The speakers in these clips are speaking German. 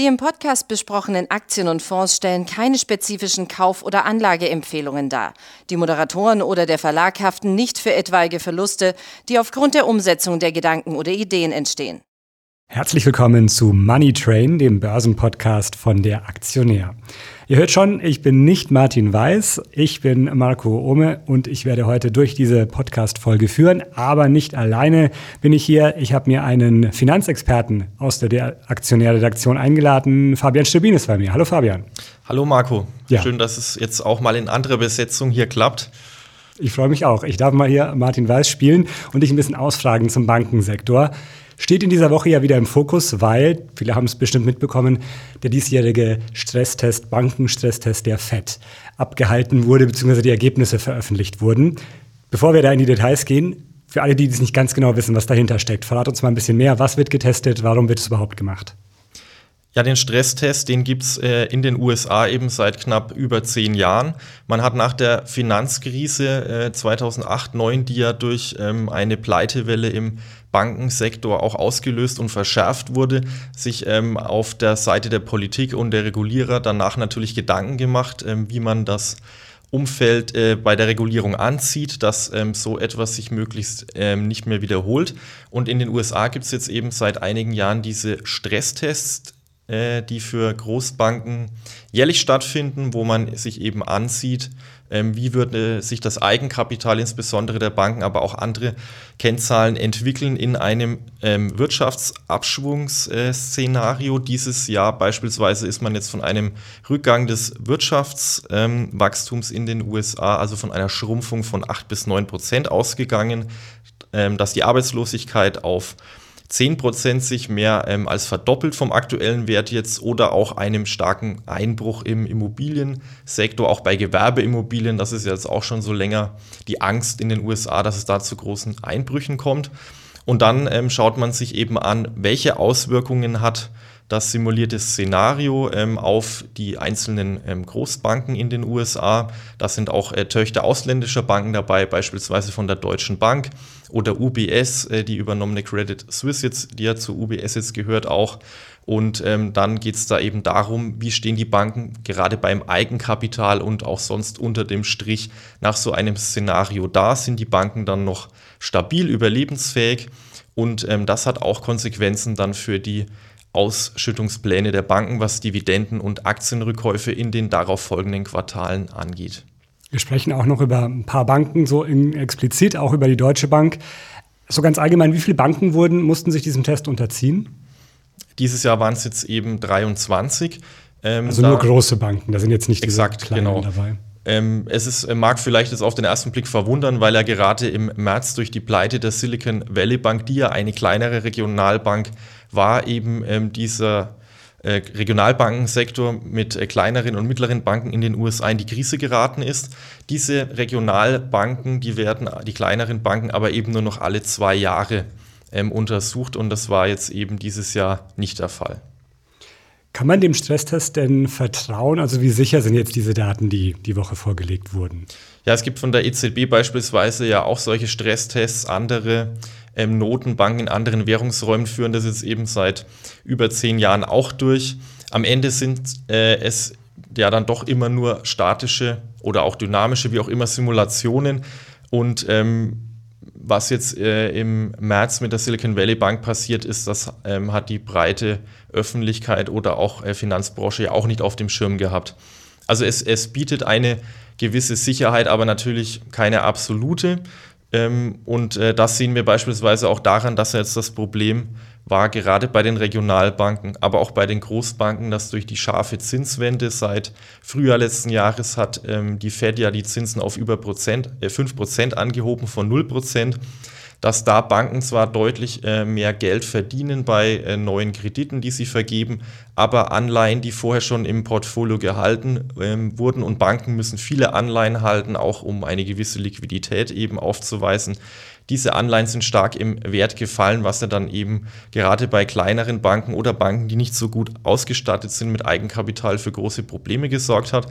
Die im Podcast besprochenen Aktien und Fonds stellen keine spezifischen Kauf- oder Anlageempfehlungen dar. Die Moderatoren oder der Verlag haften nicht für etwaige Verluste, die aufgrund der Umsetzung der Gedanken oder Ideen entstehen. Herzlich willkommen zu Money Train, dem Börsenpodcast von der Aktionär. Ihr hört schon, ich bin nicht Martin Weiß, ich bin Marco Ohme und ich werde heute durch diese Podcast-Folge führen, aber nicht alleine bin ich hier. Ich habe mir einen Finanzexperten aus der Aktionärredaktion eingeladen. Fabian Stubin ist bei mir. Hallo Fabian. Hallo Marco. Ja. Schön, dass es jetzt auch mal in anderer Besetzung hier klappt. Ich freue mich auch. Ich darf mal hier Martin Weiß spielen und dich ein bisschen ausfragen zum Bankensektor steht in dieser Woche ja wieder im Fokus, weil, viele haben es bestimmt mitbekommen, der diesjährige Stresstest, Bankenstresstest der FED abgehalten wurde, beziehungsweise die Ergebnisse veröffentlicht wurden. Bevor wir da in die Details gehen, für alle, die es nicht ganz genau wissen, was dahinter steckt, verrat uns mal ein bisschen mehr. Was wird getestet? Warum wird es überhaupt gemacht? Ja, den Stresstest, den gibt's äh, in den USA eben seit knapp über zehn Jahren. Man hat nach der Finanzkrise äh, 2008, 2009, die ja durch ähm, eine Pleitewelle im Bankensektor auch ausgelöst und verschärft wurde, sich ähm, auf der Seite der Politik und der Regulierer danach natürlich Gedanken gemacht, ähm, wie man das Umfeld äh, bei der Regulierung anzieht, dass ähm, so etwas sich möglichst ähm, nicht mehr wiederholt. Und in den USA gibt es jetzt eben seit einigen Jahren diese Stresstests, äh, die für Großbanken jährlich stattfinden, wo man sich eben ansieht, ähm, wie würde sich das Eigenkapital insbesondere der Banken, aber auch andere Kennzahlen entwickeln in einem ähm, Wirtschaftsabschwungsszenario. Dieses Jahr beispielsweise ist man jetzt von einem Rückgang des Wirtschaftswachstums ähm, in den USA, also von einer Schrumpfung von 8 bis 9 Prozent ausgegangen, ähm, dass die Arbeitslosigkeit auf 10% sich mehr ähm, als verdoppelt vom aktuellen Wert jetzt oder auch einem starken Einbruch im Immobiliensektor, auch bei Gewerbeimmobilien. Das ist jetzt auch schon so länger die Angst in den USA, dass es da zu großen Einbrüchen kommt. Und dann ähm, schaut man sich eben an, welche Auswirkungen hat das simulierte Szenario ähm, auf die einzelnen ähm, Großbanken in den USA. Da sind auch äh, Töchter ausländischer Banken dabei, beispielsweise von der Deutschen Bank oder UBS, äh, die übernommene Credit Suisse jetzt, die ja zu UBS jetzt gehört auch. Und ähm, dann geht es da eben darum, wie stehen die Banken gerade beim Eigenkapital und auch sonst unter dem Strich nach so einem Szenario da. Sind die Banken dann noch stabil, überlebensfähig? Und ähm, das hat auch Konsequenzen dann für die Ausschüttungspläne der Banken, was Dividenden und Aktienrückkäufe in den darauf folgenden Quartalen angeht. Wir sprechen auch noch über ein paar Banken, so explizit auch über die Deutsche Bank. So ganz allgemein, wie viele Banken wurden, mussten sich diesem Test unterziehen? Dieses Jahr waren es jetzt eben 23. Ähm, also nur große Banken, da sind jetzt nicht exakt, diese kleinen genau. dabei. Ähm, es ist, äh, mag vielleicht jetzt auf den ersten Blick verwundern, weil er gerade im März durch die Pleite der Silicon Valley Bank, die ja eine kleinere Regionalbank war, eben ähm, dieser äh, Regionalbankensektor mit äh, kleineren und mittleren Banken in den USA in die Krise geraten ist. Diese Regionalbanken, die werden, die kleineren Banken, aber eben nur noch alle zwei Jahre ähm, untersucht und das war jetzt eben dieses Jahr nicht der Fall. Kann man dem Stresstest denn vertrauen? Also wie sicher sind jetzt diese Daten, die die Woche vorgelegt wurden? Ja, es gibt von der EZB beispielsweise ja auch solche Stresstests. Andere ähm, Notenbanken in anderen Währungsräumen führen das jetzt eben seit über zehn Jahren auch durch. Am Ende sind äh, es ja dann doch immer nur statische oder auch dynamische, wie auch immer, Simulationen. Und ähm, was jetzt äh, im März mit der Silicon Valley Bank passiert ist, das ähm, hat die breite Öffentlichkeit oder auch äh, Finanzbranche ja auch nicht auf dem Schirm gehabt. Also es, es bietet eine gewisse Sicherheit, aber natürlich keine absolute. Ähm, und äh, das sehen wir beispielsweise auch daran, dass jetzt das Problem war, gerade bei den Regionalbanken, aber auch bei den Großbanken, dass durch die scharfe Zinswende seit Frühjahr letzten Jahres hat ähm, die Fed ja die Zinsen auf über Prozent, äh, 5% angehoben von 0% dass da Banken zwar deutlich äh, mehr Geld verdienen bei äh, neuen Krediten, die sie vergeben, aber Anleihen, die vorher schon im Portfolio gehalten ähm, wurden und Banken müssen viele Anleihen halten, auch um eine gewisse Liquidität eben aufzuweisen. Diese Anleihen sind stark im Wert gefallen, was ja dann eben gerade bei kleineren Banken oder Banken, die nicht so gut ausgestattet sind mit Eigenkapital für große Probleme gesorgt hat.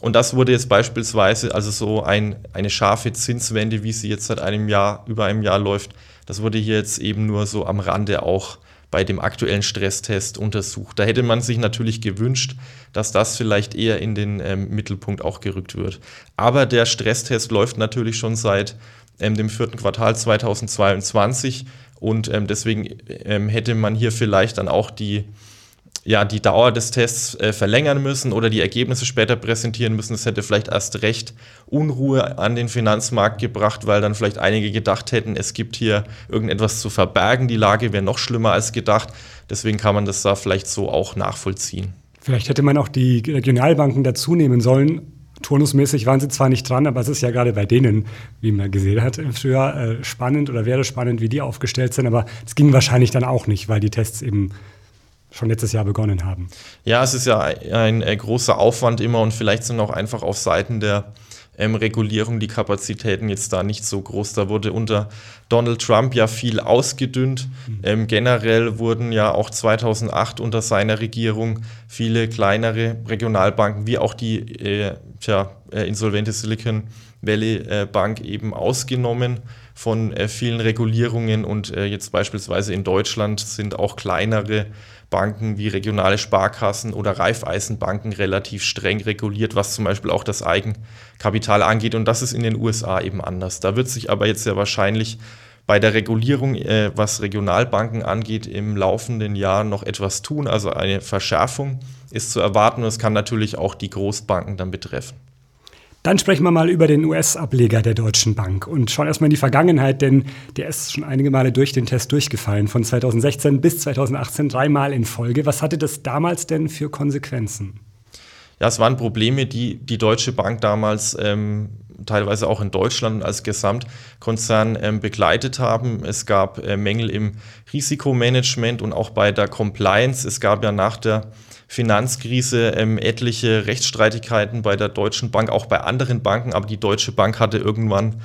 Und das wurde jetzt beispielsweise, also so ein, eine scharfe Zinswende, wie sie jetzt seit einem Jahr, über einem Jahr läuft, das wurde hier jetzt eben nur so am Rande auch bei dem aktuellen Stresstest untersucht. Da hätte man sich natürlich gewünscht, dass das vielleicht eher in den ähm, Mittelpunkt auch gerückt wird. Aber der Stresstest läuft natürlich schon seit ähm, dem vierten Quartal 2022 und ähm, deswegen ähm, hätte man hier vielleicht dann auch die ja, die Dauer des Tests äh, verlängern müssen oder die Ergebnisse später präsentieren müssen. Das hätte vielleicht erst recht Unruhe an den Finanzmarkt gebracht, weil dann vielleicht einige gedacht hätten, es gibt hier irgendetwas zu verbergen. Die Lage wäre noch schlimmer als gedacht. Deswegen kann man das da vielleicht so auch nachvollziehen. Vielleicht hätte man auch die Regionalbanken dazu nehmen sollen. Turnusmäßig waren sie zwar nicht dran, aber es ist ja gerade bei denen, wie man gesehen hat im Frühjahr, äh, spannend oder wäre spannend, wie die aufgestellt sind. Aber es ging wahrscheinlich dann auch nicht, weil die Tests eben schon letztes Jahr begonnen haben. Ja, es ist ja ein, ein äh, großer Aufwand immer und vielleicht sind auch einfach auf Seiten der ähm, Regulierung die Kapazitäten jetzt da nicht so groß. Da wurde unter Donald Trump ja viel ausgedünnt. Mhm. Ähm, generell wurden ja auch 2008 unter seiner Regierung viele kleinere Regionalbanken wie auch die äh, tja, äh, insolvente Silicon Valley äh, Bank eben ausgenommen von äh, vielen Regulierungen und äh, jetzt beispielsweise in Deutschland sind auch kleinere Banken wie regionale Sparkassen oder Raiffeisenbanken relativ streng reguliert, was zum Beispiel auch das Eigenkapital angeht. Und das ist in den USA eben anders. Da wird sich aber jetzt ja wahrscheinlich bei der Regulierung, äh, was Regionalbanken angeht, im laufenden Jahr noch etwas tun. Also eine Verschärfung ist zu erwarten und es kann natürlich auch die Großbanken dann betreffen. Dann sprechen wir mal über den US-Ableger der Deutschen Bank und schauen erstmal in die Vergangenheit, denn der ist schon einige Male durch den Test durchgefallen, von 2016 bis 2018 dreimal in Folge. Was hatte das damals denn für Konsequenzen? Ja, es waren Probleme, die die Deutsche Bank damals ähm, teilweise auch in Deutschland als Gesamtkonzern ähm, begleitet haben. Es gab äh, Mängel im Risikomanagement und auch bei der Compliance. Es gab ja nach der Finanzkrise ähm, etliche Rechtsstreitigkeiten bei der Deutschen Bank, auch bei anderen Banken, aber die Deutsche Bank hatte irgendwann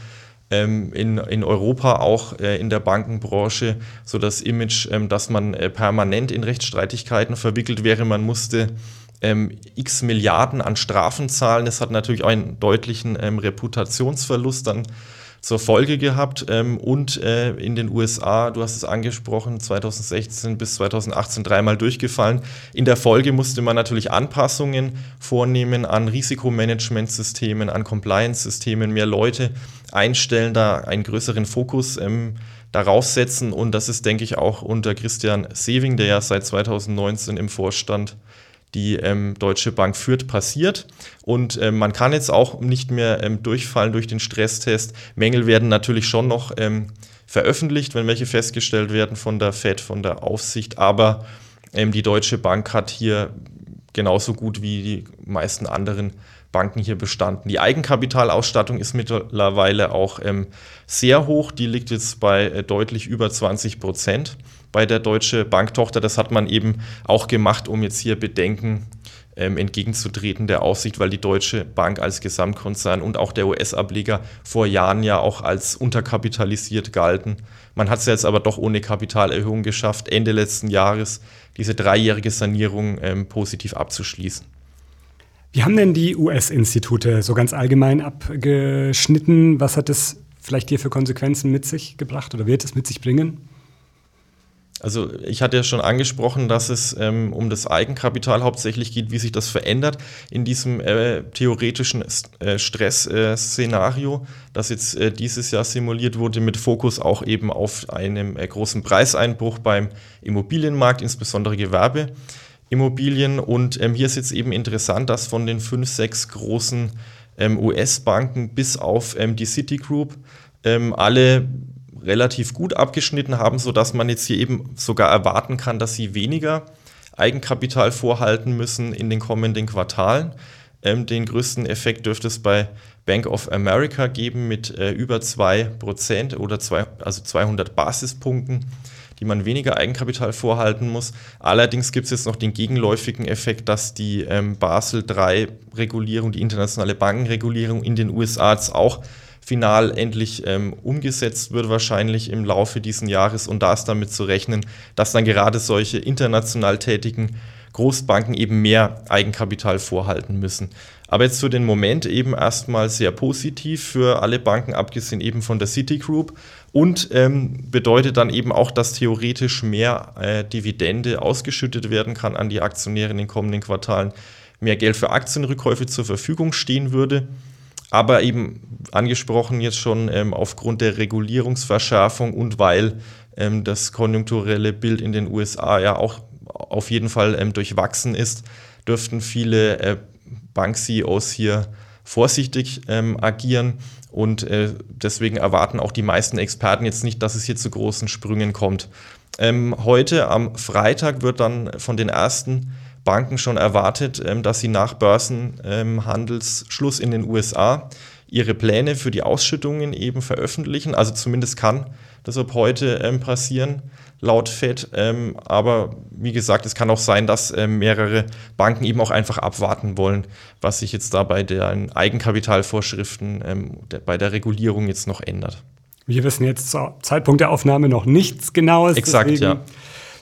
ähm, in, in Europa auch äh, in der Bankenbranche so das Image, ähm, dass man äh, permanent in Rechtsstreitigkeiten verwickelt wäre. Man musste ähm, x Milliarden an Strafen zahlen. Das hat natürlich auch einen deutlichen ähm, Reputationsverlust dann zur Folge gehabt. Ähm, und äh, in den USA, du hast es angesprochen, 2016 bis 2018 dreimal durchgefallen. In der Folge musste man natürlich Anpassungen vornehmen an Risikomanagementsystemen, an Compliance-Systemen, mehr Leute einstellen, da einen größeren Fokus ähm, darauf setzen. Und das ist, denke ich, auch unter Christian Sewing, der ja seit 2019 im Vorstand die ähm, Deutsche Bank führt, passiert. Und ähm, man kann jetzt auch nicht mehr ähm, durchfallen durch den Stresstest. Mängel werden natürlich schon noch ähm, veröffentlicht, wenn welche festgestellt werden von der FED, von der Aufsicht. Aber ähm, die Deutsche Bank hat hier genauso gut wie die meisten anderen Banken hier bestanden. Die Eigenkapitalausstattung ist mittlerweile auch ähm, sehr hoch. Die liegt jetzt bei äh, deutlich über 20 Prozent bei der Deutsche Banktochter. Das hat man eben auch gemacht, um jetzt hier Bedenken ähm, entgegenzutreten der Aufsicht, weil die Deutsche Bank als Gesamtkonzern und auch der US-Ableger vor Jahren ja auch als unterkapitalisiert galten. Man hat es jetzt aber doch ohne Kapitalerhöhung geschafft, Ende letzten Jahres diese dreijährige Sanierung ähm, positiv abzuschließen. Wie haben denn die US-Institute so ganz allgemein abgeschnitten? Was hat es vielleicht hier für Konsequenzen mit sich gebracht oder wird es mit sich bringen? Also ich hatte ja schon angesprochen, dass es ähm, um das Eigenkapital hauptsächlich geht, wie sich das verändert in diesem äh, theoretischen äh, Stressszenario, äh, das jetzt äh, dieses Jahr simuliert wurde, mit Fokus auch eben auf einem äh, großen Preiseinbruch beim Immobilienmarkt, insbesondere Gewerbeimmobilien. Und ähm, hier ist jetzt eben interessant, dass von den fünf, sechs großen ähm, US-Banken bis auf ähm, die Citigroup ähm, alle relativ gut abgeschnitten haben, sodass man jetzt hier eben sogar erwarten kann, dass sie weniger Eigenkapital vorhalten müssen in den kommenden Quartalen. Ähm, den größten Effekt dürfte es bei Bank of America geben mit äh, über 2% oder zwei, also 200 Basispunkten, die man weniger Eigenkapital vorhalten muss. Allerdings gibt es jetzt noch den gegenläufigen Effekt, dass die ähm, Basel III-Regulierung, die internationale Bankenregulierung in den USA jetzt auch final endlich ähm, umgesetzt wird, wahrscheinlich im Laufe dieses Jahres. Und da ist damit zu rechnen, dass dann gerade solche international tätigen Großbanken eben mehr Eigenkapital vorhalten müssen. Aber jetzt für den Moment eben erstmal sehr positiv für alle Banken, abgesehen eben von der Citigroup und ähm, bedeutet dann eben auch, dass theoretisch mehr äh, Dividende ausgeschüttet werden kann an die Aktionäre in den kommenden Quartalen, mehr Geld für Aktienrückkäufe zur Verfügung stehen würde. Aber eben angesprochen jetzt schon ähm, aufgrund der Regulierungsverschärfung und weil ähm, das konjunkturelle Bild in den USA ja auch auf jeden Fall ähm, durchwachsen ist, dürften viele äh, Bank-CEOs hier vorsichtig ähm, agieren und äh, deswegen erwarten auch die meisten Experten jetzt nicht, dass es hier zu großen Sprüngen kommt. Ähm, heute am Freitag wird dann von den ersten Banken schon erwartet, ähm, dass sie nach Börsenhandelsschluss in den USA ihre Pläne für die Ausschüttungen eben veröffentlichen. Also zumindest kann das ab heute ähm, passieren laut FED. Ähm, aber wie gesagt, es kann auch sein, dass ähm, mehrere Banken eben auch einfach abwarten wollen, was sich jetzt da bei den Eigenkapitalvorschriften, ähm, der, bei der Regulierung jetzt noch ändert. Wir wissen jetzt zum Zeitpunkt der Aufnahme noch nichts Genaues. Exakt, ja.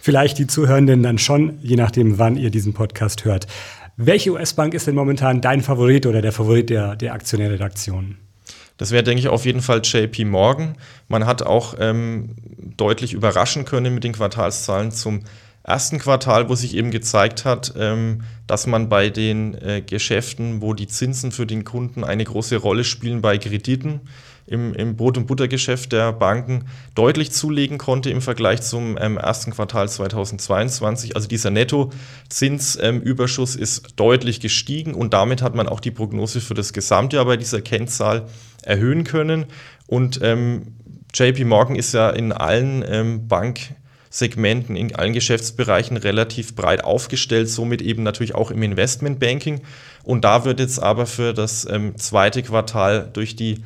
Vielleicht die Zuhörenden dann schon, je nachdem, wann ihr diesen Podcast hört. Welche US-Bank ist denn momentan dein Favorit oder der Favorit der, der Aktionärredaktion? Das wäre, denke ich, auf jeden Fall JP Morgan. Man hat auch ähm, deutlich überraschen können mit den Quartalszahlen zum ersten Quartal, wo sich eben gezeigt hat, ähm, dass man bei den äh, Geschäften, wo die Zinsen für den Kunden eine große Rolle spielen, bei Krediten, im, im Brot- und Buttergeschäft der Banken deutlich zulegen konnte im Vergleich zum ähm, ersten Quartal 2022. Also dieser Nettozinsüberschuss ähm, ist deutlich gestiegen und damit hat man auch die Prognose für das Gesamtjahr bei dieser Kennzahl erhöhen können. Und ähm, JP Morgan ist ja in allen ähm, Banksegmenten, in allen Geschäftsbereichen relativ breit aufgestellt, somit eben natürlich auch im Investmentbanking. Und da wird jetzt aber für das ähm, zweite Quartal durch die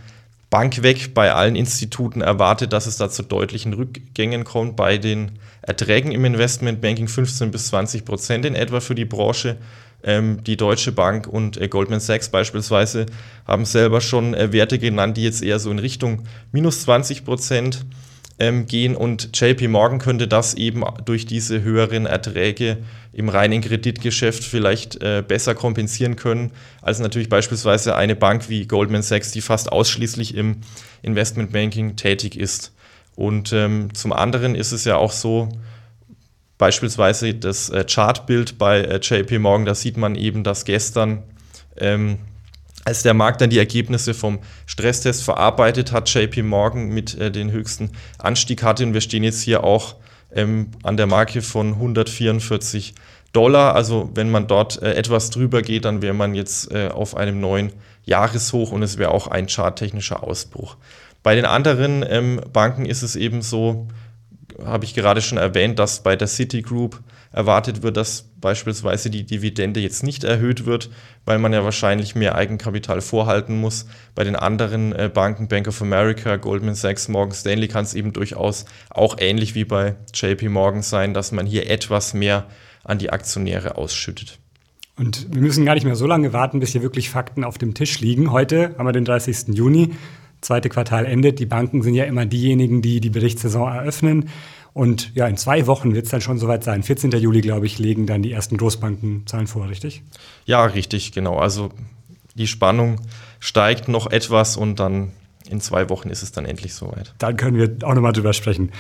Bank weg bei allen Instituten erwartet, dass es da zu deutlichen Rückgängen kommt bei den Erträgen im Investmentbanking 15 bis 20 Prozent in etwa für die Branche. Ähm, die Deutsche Bank und äh, Goldman Sachs beispielsweise haben selber schon äh, Werte genannt, die jetzt eher so in Richtung minus 20 Prozent ähm, gehen und JP Morgan könnte das eben durch diese höheren Erträge im reinen Kreditgeschäft vielleicht äh, besser kompensieren können, als natürlich beispielsweise eine Bank wie Goldman Sachs, die fast ausschließlich im Investmentbanking tätig ist. Und ähm, zum anderen ist es ja auch so, beispielsweise das äh, Chartbild bei äh, JP Morgan, da sieht man eben, dass gestern ähm, als der Markt dann die Ergebnisse vom Stresstest verarbeitet hat, JP Morgan mit äh, den höchsten Anstieg hatte. Und wir stehen jetzt hier auch ähm, an der Marke von 144 Dollar. Also wenn man dort äh, etwas drüber geht, dann wäre man jetzt äh, auf einem neuen Jahreshoch und es wäre auch ein charttechnischer Ausbruch. Bei den anderen ähm, Banken ist es eben so, habe ich gerade schon erwähnt, dass bei der Citigroup erwartet wird, dass beispielsweise die Dividende jetzt nicht erhöht wird, weil man ja wahrscheinlich mehr Eigenkapital vorhalten muss. Bei den anderen äh, Banken, Bank of America, Goldman Sachs, Morgan Stanley, kann es eben durchaus auch ähnlich wie bei JP Morgan sein, dass man hier etwas mehr an die Aktionäre ausschüttet. Und wir müssen gar nicht mehr so lange warten, bis hier wirklich Fakten auf dem Tisch liegen. Heute haben wir den 30. Juni zweite Quartal endet. Die Banken sind ja immer diejenigen, die die Berichtssaison eröffnen. Und ja, in zwei Wochen wird es dann schon soweit sein. 14. Juli, glaube ich, legen dann die ersten Großbanken Zahlen vor, richtig? Ja, richtig, genau. Also die Spannung steigt noch etwas und dann in zwei Wochen ist es dann endlich soweit. Dann können wir auch nochmal drüber sprechen.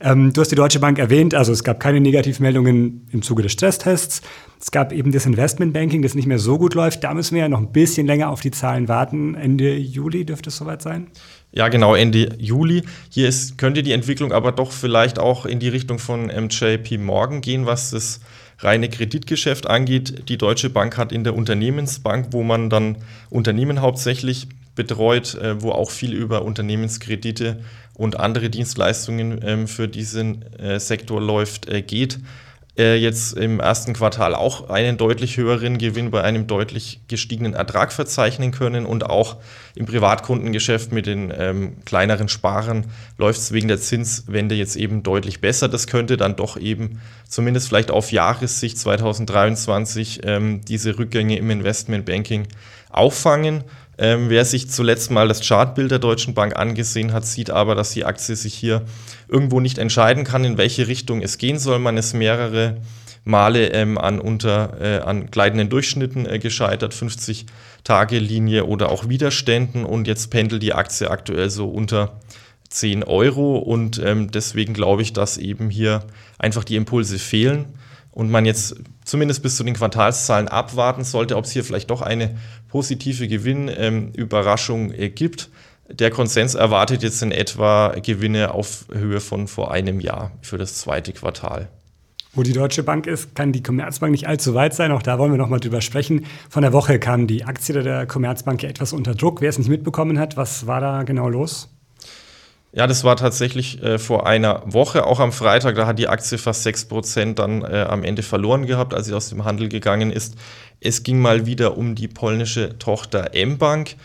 Ähm, du hast die Deutsche Bank erwähnt, also es gab keine Negativmeldungen im Zuge des Stresstests. Es gab eben das Investmentbanking, das nicht mehr so gut läuft. Da müssen wir ja noch ein bisschen länger auf die Zahlen warten. Ende Juli dürfte es soweit sein? Ja, genau, Ende Juli. Hier ist, könnte die Entwicklung aber doch vielleicht auch in die Richtung von MJP Morgan gehen, was das reine Kreditgeschäft angeht. Die Deutsche Bank hat in der Unternehmensbank, wo man dann Unternehmen hauptsächlich betreut, äh, wo auch viel über Unternehmenskredite und andere Dienstleistungen ähm, für diesen äh, Sektor läuft, äh, geht. Jetzt im ersten Quartal auch einen deutlich höheren Gewinn bei einem deutlich gestiegenen Ertrag verzeichnen können und auch im Privatkundengeschäft mit den ähm, kleineren Sparern läuft es wegen der Zinswende jetzt eben deutlich besser. Das könnte dann doch eben zumindest vielleicht auf Jahressicht 2023 ähm, diese Rückgänge im Investmentbanking auffangen. Ähm, wer sich zuletzt mal das Chartbild der Deutschen Bank angesehen hat, sieht aber, dass die Aktie sich hier irgendwo nicht entscheiden kann, in welche Richtung es gehen soll. Man ist mehrere Male ähm, an, unter, äh, an gleitenden Durchschnitten äh, gescheitert, 50-Tage-Linie oder auch Widerständen. Und jetzt pendelt die Aktie aktuell so unter 10 Euro. Und ähm, deswegen glaube ich, dass eben hier einfach die Impulse fehlen. Und man jetzt zumindest bis zu den Quartalszahlen abwarten sollte, ob es hier vielleicht doch eine positive Gewinnüberraschung ähm, äh, gibt. Der Konsens erwartet jetzt in etwa Gewinne auf Höhe von vor einem Jahr für das zweite Quartal. Wo die Deutsche Bank ist, kann die Commerzbank nicht allzu weit sein. Auch da wollen wir nochmal drüber sprechen. Von der Woche kam die Aktie der Commerzbank etwas unter Druck. Wer es nicht mitbekommen hat, was war da genau los? Ja, das war tatsächlich äh, vor einer Woche, auch am Freitag, da hat die Aktie fast 6% dann äh, am Ende verloren gehabt, als sie aus dem Handel gegangen ist. Es ging mal wieder um die polnische Tochter M-Bank.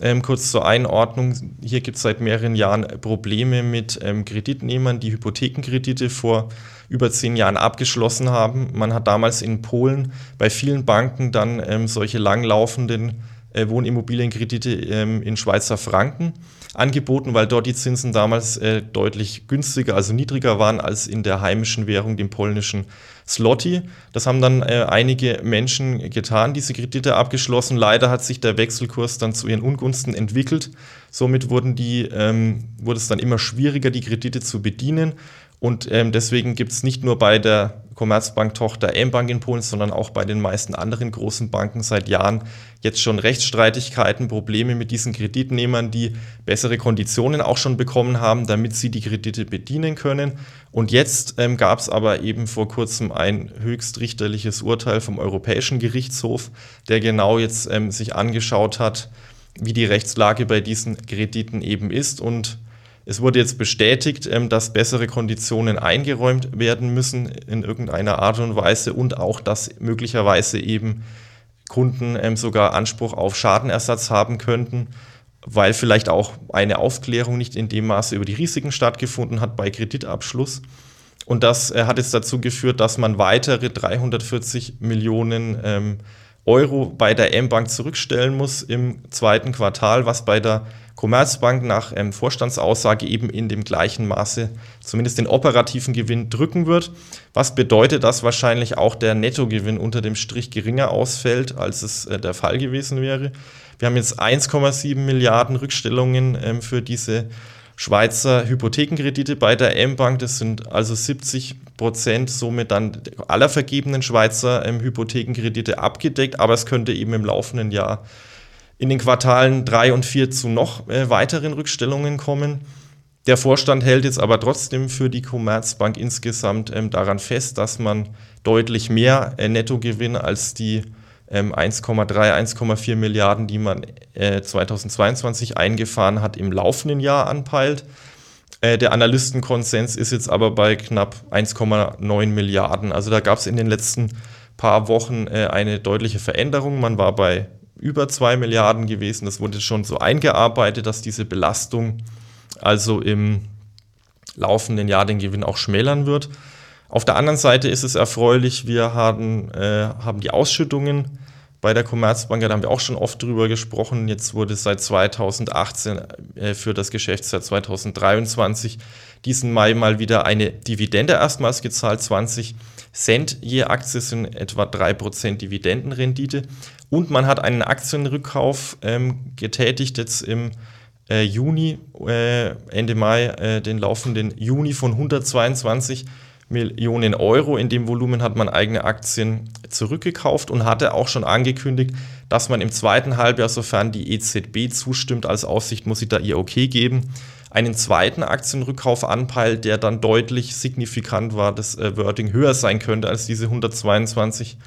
Ähm, kurz zur Einordnung, hier gibt es seit mehreren Jahren Probleme mit ähm, Kreditnehmern, die Hypothekenkredite vor über zehn Jahren abgeschlossen haben. Man hat damals in Polen bei vielen Banken dann ähm, solche langlaufenden äh, Wohnimmobilienkredite ähm, in Schweizer Franken angeboten, weil dort die Zinsen damals äh, deutlich günstiger, also niedriger waren als in der heimischen Währung, dem polnischen Slotty. Das haben dann äh, einige Menschen getan, diese Kredite abgeschlossen. Leider hat sich der Wechselkurs dann zu ihren Ungunsten entwickelt. Somit wurden die, ähm, wurde es dann immer schwieriger, die Kredite zu bedienen. Und ähm, deswegen gibt es nicht nur bei der Commerzbank-Tochter M-Bank in Polen, sondern auch bei den meisten anderen großen Banken seit Jahren jetzt schon Rechtsstreitigkeiten, Probleme mit diesen Kreditnehmern, die bessere Konditionen auch schon bekommen haben, damit sie die Kredite bedienen können. Und jetzt ähm, gab es aber eben vor kurzem ein höchstrichterliches Urteil vom Europäischen Gerichtshof, der genau jetzt ähm, sich angeschaut hat, wie die Rechtslage bei diesen Krediten eben ist und es wurde jetzt bestätigt, ähm, dass bessere Konditionen eingeräumt werden müssen in irgendeiner Art und Weise und auch, dass möglicherweise eben Kunden ähm, sogar Anspruch auf Schadenersatz haben könnten, weil vielleicht auch eine Aufklärung nicht in dem Maße über die Risiken stattgefunden hat bei Kreditabschluss. Und das äh, hat jetzt dazu geführt, dass man weitere 340 Millionen ähm, Euro bei der M-Bank zurückstellen muss im zweiten Quartal, was bei der Commerzbank nach ähm, Vorstandsaussage eben in dem gleichen Maße zumindest den operativen Gewinn drücken wird. Was bedeutet, dass wahrscheinlich auch der Nettogewinn unter dem Strich geringer ausfällt, als es äh, der Fall gewesen wäre. Wir haben jetzt 1,7 Milliarden Rückstellungen ähm, für diese Schweizer Hypothekenkredite bei der M-Bank. Das sind also 70 Prozent somit dann aller vergebenen Schweizer ähm, Hypothekenkredite abgedeckt, aber es könnte eben im laufenden Jahr in den Quartalen 3 und 4 zu noch äh, weiteren Rückstellungen kommen. Der Vorstand hält jetzt aber trotzdem für die Commerzbank insgesamt ähm, daran fest, dass man deutlich mehr äh, Nettogewinn als die ähm, 1,3, 1,4 Milliarden, die man äh, 2022 eingefahren hat, im laufenden Jahr anpeilt. Äh, der Analystenkonsens ist jetzt aber bei knapp 1,9 Milliarden. Also da gab es in den letzten paar Wochen äh, eine deutliche Veränderung. Man war bei über 2 Milliarden gewesen. Das wurde schon so eingearbeitet, dass diese Belastung also im laufenden Jahr den Gewinn auch schmälern wird. Auf der anderen Seite ist es erfreulich, wir haben, äh, haben die Ausschüttungen bei der Commerzbank, da haben wir auch schon oft drüber gesprochen. Jetzt wurde seit 2018 äh, für das Geschäftsjahr 2023 diesen Mai mal wieder eine Dividende erstmals gezahlt. 20 Cent je Aktie sind etwa 3% Dividendenrendite. Und man hat einen Aktienrückkauf ähm, getätigt jetzt im äh, Juni, äh, Ende Mai, äh, den laufenden Juni von 122 Millionen Euro. In dem Volumen hat man eigene Aktien zurückgekauft und hatte auch schon angekündigt, dass man im zweiten Halbjahr, sofern die EZB zustimmt, als Aussicht muss sie da ihr Okay geben, einen zweiten Aktienrückkauf anpeilt, der dann deutlich signifikant war, das äh, Wording höher sein könnte als diese 122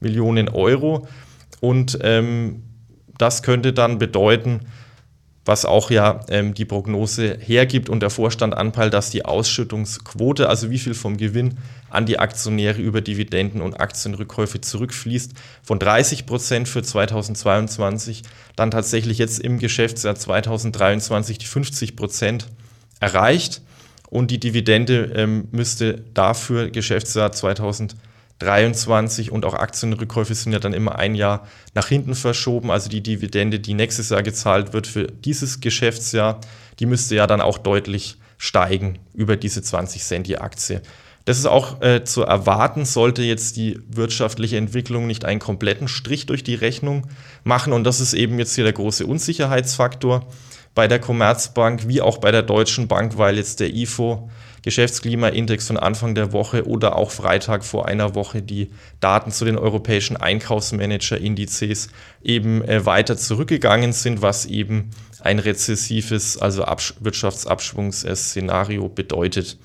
Millionen Euro. Und ähm, das könnte dann bedeuten, was auch ja ähm, die Prognose hergibt und der Vorstand anpeilt, dass die Ausschüttungsquote, also wie viel vom Gewinn an die Aktionäre über Dividenden und Aktienrückkäufe zurückfließt, von 30 Prozent für 2022 dann tatsächlich jetzt im Geschäftsjahr 2023 die 50 Prozent erreicht. Und die Dividende ähm, müsste dafür Geschäftsjahr 2023 23 und auch Aktienrückkäufe sind ja dann immer ein Jahr nach hinten verschoben. Also die Dividende, die nächstes Jahr gezahlt wird für dieses Geschäftsjahr, die müsste ja dann auch deutlich steigen über diese 20 Cent die Aktie. Das ist auch äh, zu erwarten, sollte jetzt die wirtschaftliche Entwicklung nicht einen kompletten Strich durch die Rechnung machen. Und das ist eben jetzt hier der große Unsicherheitsfaktor bei der Commerzbank wie auch bei der Deutschen Bank, weil jetzt der IFO Geschäftsklimaindex von Anfang der Woche oder auch Freitag vor einer Woche die Daten zu den europäischen Einkaufsmanager-Indizes eben äh, weiter zurückgegangen sind, was eben ein rezessives, also Absch Wirtschaftsabschwungsszenario bedeutet.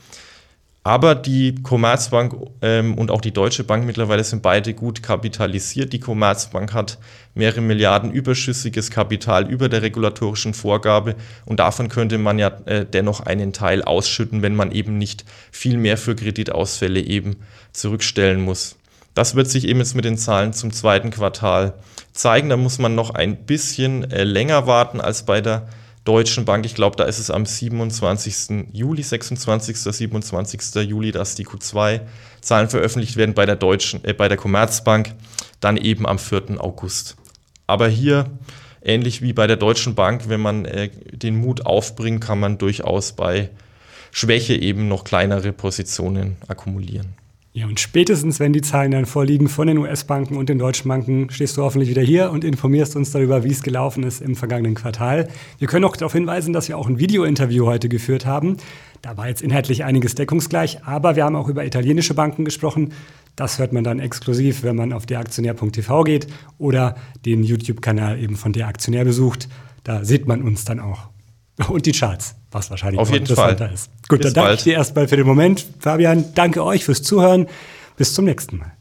Aber die Commerzbank ähm, und auch die Deutsche Bank mittlerweile sind beide gut kapitalisiert. Die Commerzbank hat mehrere Milliarden überschüssiges Kapital über der regulatorischen Vorgabe und davon könnte man ja äh, dennoch einen Teil ausschütten, wenn man eben nicht viel mehr für Kreditausfälle eben zurückstellen muss. Das wird sich eben jetzt mit den Zahlen zum zweiten Quartal zeigen. Da muss man noch ein bisschen äh, länger warten als bei der Deutschen Bank. Ich glaube, da ist es am 27. Juli, 26. 27. Juli, dass die Q2-Zahlen veröffentlicht werden bei der Deutschen, äh, bei der Commerzbank, dann eben am 4. August. Aber hier, ähnlich wie bei der Deutschen Bank, wenn man äh, den Mut aufbringt, kann man durchaus bei Schwäche eben noch kleinere Positionen akkumulieren. Ja, und spätestens, wenn die Zahlen dann vorliegen von den US-Banken und den deutschen Banken, stehst du hoffentlich wieder hier und informierst uns darüber, wie es gelaufen ist im vergangenen Quartal. Wir können auch darauf hinweisen, dass wir auch ein Video-Interview heute geführt haben. Da war jetzt inhaltlich einiges deckungsgleich, aber wir haben auch über italienische Banken gesprochen. Das hört man dann exklusiv, wenn man auf deraktionär.tv geht oder den YouTube-Kanal eben von der Aktionär besucht. Da sieht man uns dann auch. Und die Charts, was wahrscheinlich Auf jeden Fall. ist. Gut, Bis dann danke bald. ich dir erstmal für den Moment. Fabian, danke euch fürs Zuhören. Bis zum nächsten Mal.